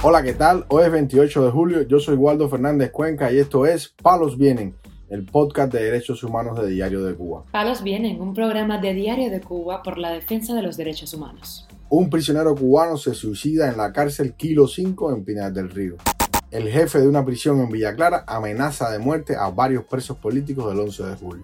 Hola, ¿qué tal? Hoy es 28 de julio, yo soy Waldo Fernández Cuenca y esto es Palos Vienen, el podcast de derechos humanos de Diario de Cuba. Palos Vienen, un programa de Diario de Cuba por la defensa de los derechos humanos. Un prisionero cubano se suicida en la cárcel Kilo 5 en Pinar del Río. El jefe de una prisión en Villa Clara amenaza de muerte a varios presos políticos del 11 de julio.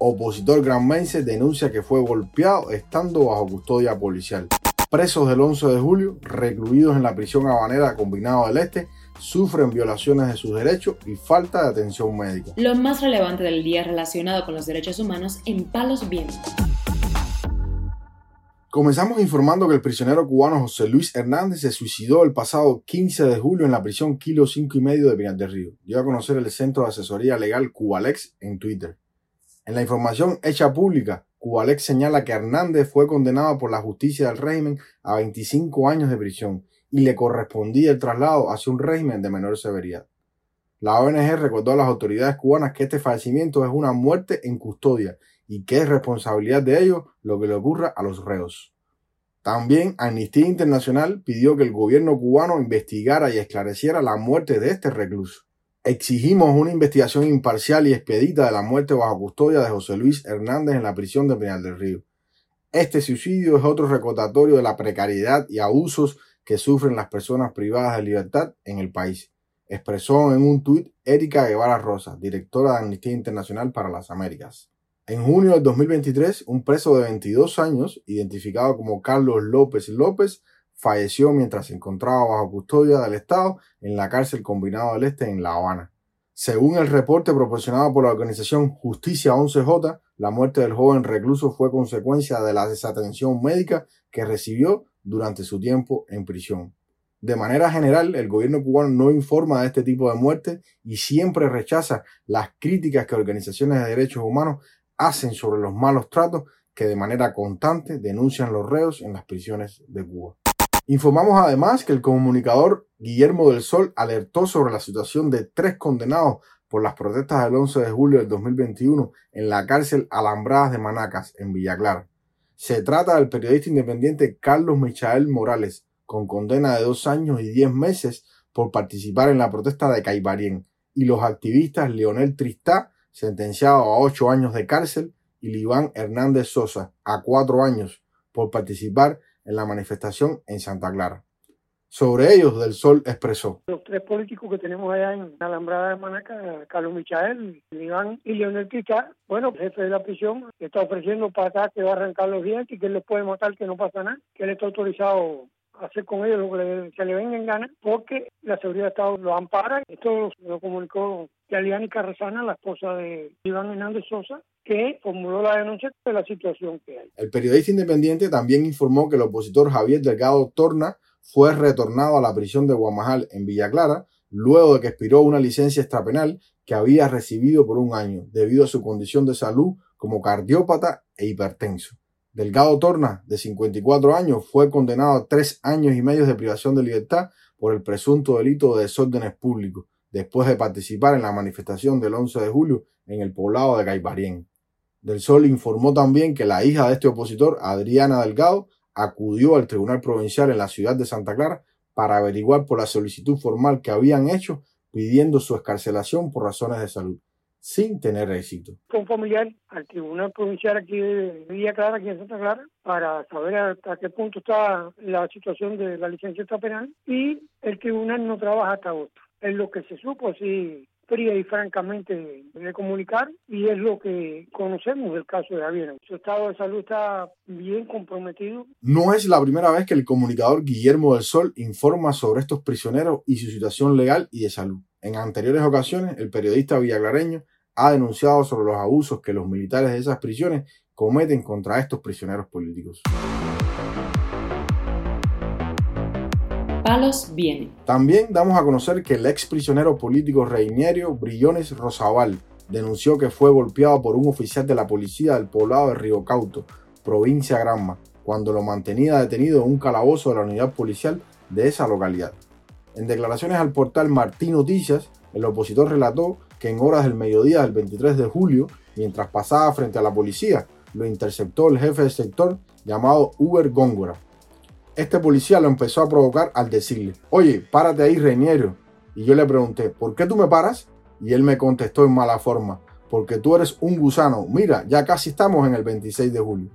Opositor granmense denuncia que fue golpeado estando bajo custodia policial presos del 11 de julio, recluidos en la prisión habanera Combinado del Este, sufren violaciones de sus derechos y falta de atención médica. Lo más relevante del día relacionado con los derechos humanos en Palos Vientos. Comenzamos informando que el prisionero cubano José Luis Hernández se suicidó el pasado 15 de julio en la prisión Kilo 5 y medio de Pinar del Río. Dio a conocer el Centro de Asesoría Legal Cubalex en Twitter. En la información hecha pública, Cubalex señala que Hernández fue condenado por la justicia del régimen a 25 años de prisión y le correspondía el traslado hacia un régimen de menor severidad. La ONG recordó a las autoridades cubanas que este fallecimiento es una muerte en custodia y que es responsabilidad de ellos lo que le ocurra a los reos. También Amnistía Internacional pidió que el gobierno cubano investigara y esclareciera la muerte de este recluso. Exigimos una investigación imparcial y expedita de la muerte bajo custodia de José Luis Hernández en la prisión de Pinal del Río. Este suicidio es otro recordatorio de la precariedad y abusos que sufren las personas privadas de libertad en el país, expresó en un tuit Erika Guevara Rosa, directora de Amnistía Internacional para las Américas. En junio del 2023, un preso de 22 años, identificado como Carlos López López, falleció mientras se encontraba bajo custodia del Estado en la cárcel Combinado del Este en La Habana. Según el reporte proporcionado por la organización Justicia 11J, la muerte del joven recluso fue consecuencia de la desatención médica que recibió durante su tiempo en prisión. De manera general, el gobierno cubano no informa de este tipo de muerte y siempre rechaza las críticas que organizaciones de derechos humanos hacen sobre los malos tratos que de manera constante denuncian los reos en las prisiones de Cuba. Informamos además que el comunicador Guillermo del Sol alertó sobre la situación de tres condenados por las protestas del 11 de julio del 2021 en la cárcel Alambradas de Manacas, en Villa Clara. Se trata del periodista independiente Carlos Michael Morales, con condena de dos años y diez meses por participar en la protesta de Caibarien, y los activistas Leonel Tristá, sentenciado a ocho años de cárcel, y Liván Hernández Sosa, a cuatro años, por participar en la manifestación en Santa Clara. Sobre ellos, Del Sol expresó. Los tres políticos que tenemos allá en la Alambrada de Manaca, Carlos Michael, Iván y Leonel Quita, bueno, el jefe de la prisión, está ofreciendo para acá que va a arrancar los dientes que él les puede matar, que no pasa nada, que él está autorizado hacer con ellos lo que se le venga en gana, porque la seguridad de Estado lo ampara. Esto lo comunicó Yaliani Carrasana, la esposa de Iván Hernández Sosa, que formuló la denuncia de la situación que hay. El periodista independiente también informó que el opositor Javier Delgado Torna fue retornado a la prisión de Guamajal en Villa Clara luego de que expiró una licencia extrapenal que había recibido por un año debido a su condición de salud como cardiópata e hipertenso. Delgado Torna, de 54 años, fue condenado a tres años y medio de privación de libertad por el presunto delito de desórdenes públicos, después de participar en la manifestación del 11 de julio en el poblado de Caibarien. Del Sol informó también que la hija de este opositor, Adriana Delgado, acudió al Tribunal Provincial en la ciudad de Santa Clara para averiguar por la solicitud formal que habían hecho pidiendo su escarcelación por razones de salud, sin tener éxito. Con familiar al Tribunal Provincial aquí de Villa Clara, aquí en Santa Clara, para saber hasta qué punto está la situación de la licencia penal y el tribunal no trabaja hasta agosto. Es lo que se supo, así fría y francamente de comunicar y es lo que conocemos del caso de Javier. Su estado de salud está bien comprometido. No es la primera vez que el comunicador Guillermo del Sol informa sobre estos prisioneros y su situación legal y de salud. En anteriores ocasiones, el periodista villaclareño ha denunciado sobre los abusos que los militares de esas prisiones cometen contra estos prisioneros políticos. Palos viene. También damos a conocer que el ex prisionero político Reinerio Brillones Rosabal denunció que fue golpeado por un oficial de la policía del poblado de Río Cauto, provincia Granma, cuando lo mantenía detenido en un calabozo de la unidad policial de esa localidad. En declaraciones al portal Martín Noticias, el opositor relató que en horas del mediodía del 23 de julio, mientras pasaba frente a la policía, lo interceptó el jefe del sector llamado Uber Góngora, Este policía lo empezó a provocar al decirle, oye, párate ahí, Reiniero. Y yo le pregunté, ¿por qué tú me paras? Y él me contestó en mala forma, porque tú eres un gusano. Mira, ya casi estamos en el 26 de julio.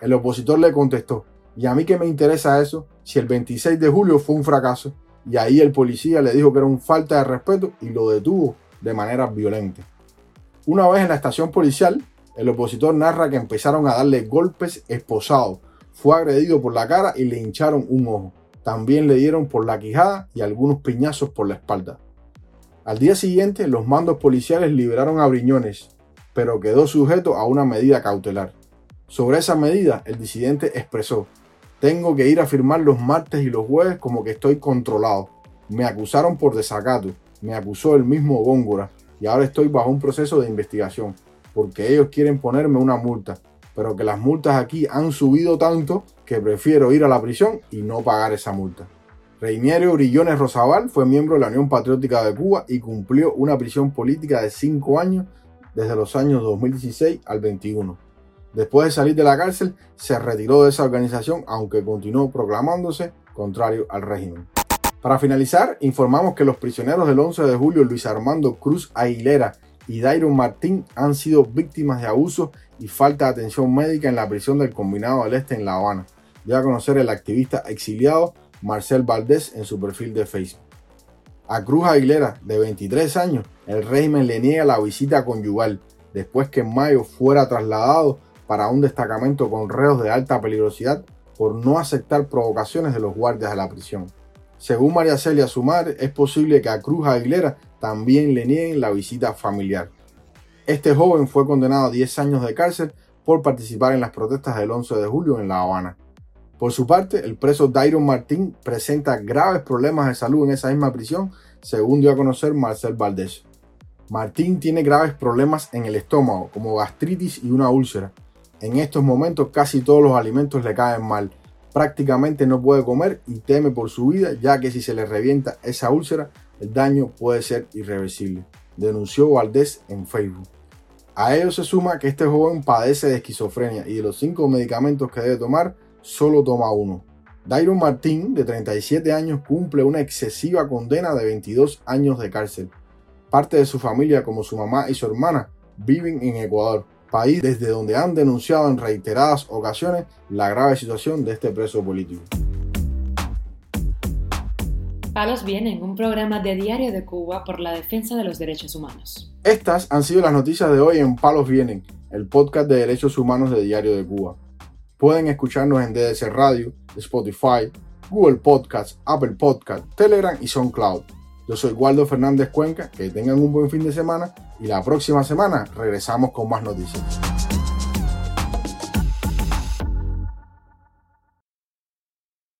El opositor le contestó, ¿y a mí qué me interesa eso si el 26 de julio fue un fracaso? Y ahí el policía le dijo que era un falta de respeto y lo detuvo de manera violenta. Una vez en la estación policial, el opositor narra que empezaron a darle golpes esposados. Fue agredido por la cara y le hincharon un ojo. También le dieron por la quijada y algunos piñazos por la espalda. Al día siguiente, los mandos policiales liberaron a Briñones, pero quedó sujeto a una medida cautelar. Sobre esa medida, el disidente expresó, tengo que ir a firmar los martes y los jueves como que estoy controlado. Me acusaron por desacato, me acusó el mismo Góngora y ahora estoy bajo un proceso de investigación porque ellos quieren ponerme una multa, pero que las multas aquí han subido tanto que prefiero ir a la prisión y no pagar esa multa. Reiniero Brillones Rosabal fue miembro de la Unión Patriótica de Cuba y cumplió una prisión política de 5 años desde los años 2016 al 21. Después de salir de la cárcel, se retiró de esa organización, aunque continuó proclamándose contrario al régimen. Para finalizar, informamos que los prisioneros del 11 de julio, Luis Armando Cruz Aguilera y Dairon Martín, han sido víctimas de abuso y falta de atención médica en la prisión del Combinado del Este en La Habana. Dio a conocer el activista exiliado Marcel Valdés en su perfil de Facebook. A Cruz Aguilera, de 23 años, el régimen le niega la visita conyugal después que en mayo fuera trasladado para un destacamento con reos de alta peligrosidad por no aceptar provocaciones de los guardias de la prisión. Según María Celia, su madre, es posible que a Cruz Aguilera también le nieguen la visita familiar. Este joven fue condenado a 10 años de cárcel por participar en las protestas del 11 de julio en La Habana. Por su parte, el preso Dairon Martín presenta graves problemas de salud en esa misma prisión, según dio a conocer Marcel Valdés. Martín tiene graves problemas en el estómago, como gastritis y una úlcera. En estos momentos casi todos los alimentos le caen mal. Prácticamente no puede comer y teme por su vida, ya que si se le revienta esa úlcera, el daño puede ser irreversible, denunció Valdés en Facebook. A ello se suma que este joven padece de esquizofrenia y de los cinco medicamentos que debe tomar, solo toma uno. Dairon Martín, de 37 años, cumple una excesiva condena de 22 años de cárcel. Parte de su familia, como su mamá y su hermana, viven en Ecuador, país desde donde han denunciado en reiteradas ocasiones la grave situación de este preso político. Palos Vienen, un programa de Diario de Cuba por la defensa de los derechos humanos. Estas han sido las noticias de hoy en Palos Vienen, el podcast de derechos humanos de Diario de Cuba. Pueden escucharnos en DDC Radio, Spotify, Google Podcasts, Apple Podcasts, Telegram y SoundCloud. Yo soy Waldo Fernández Cuenca, que tengan un buen fin de semana y la próxima semana regresamos con más noticias.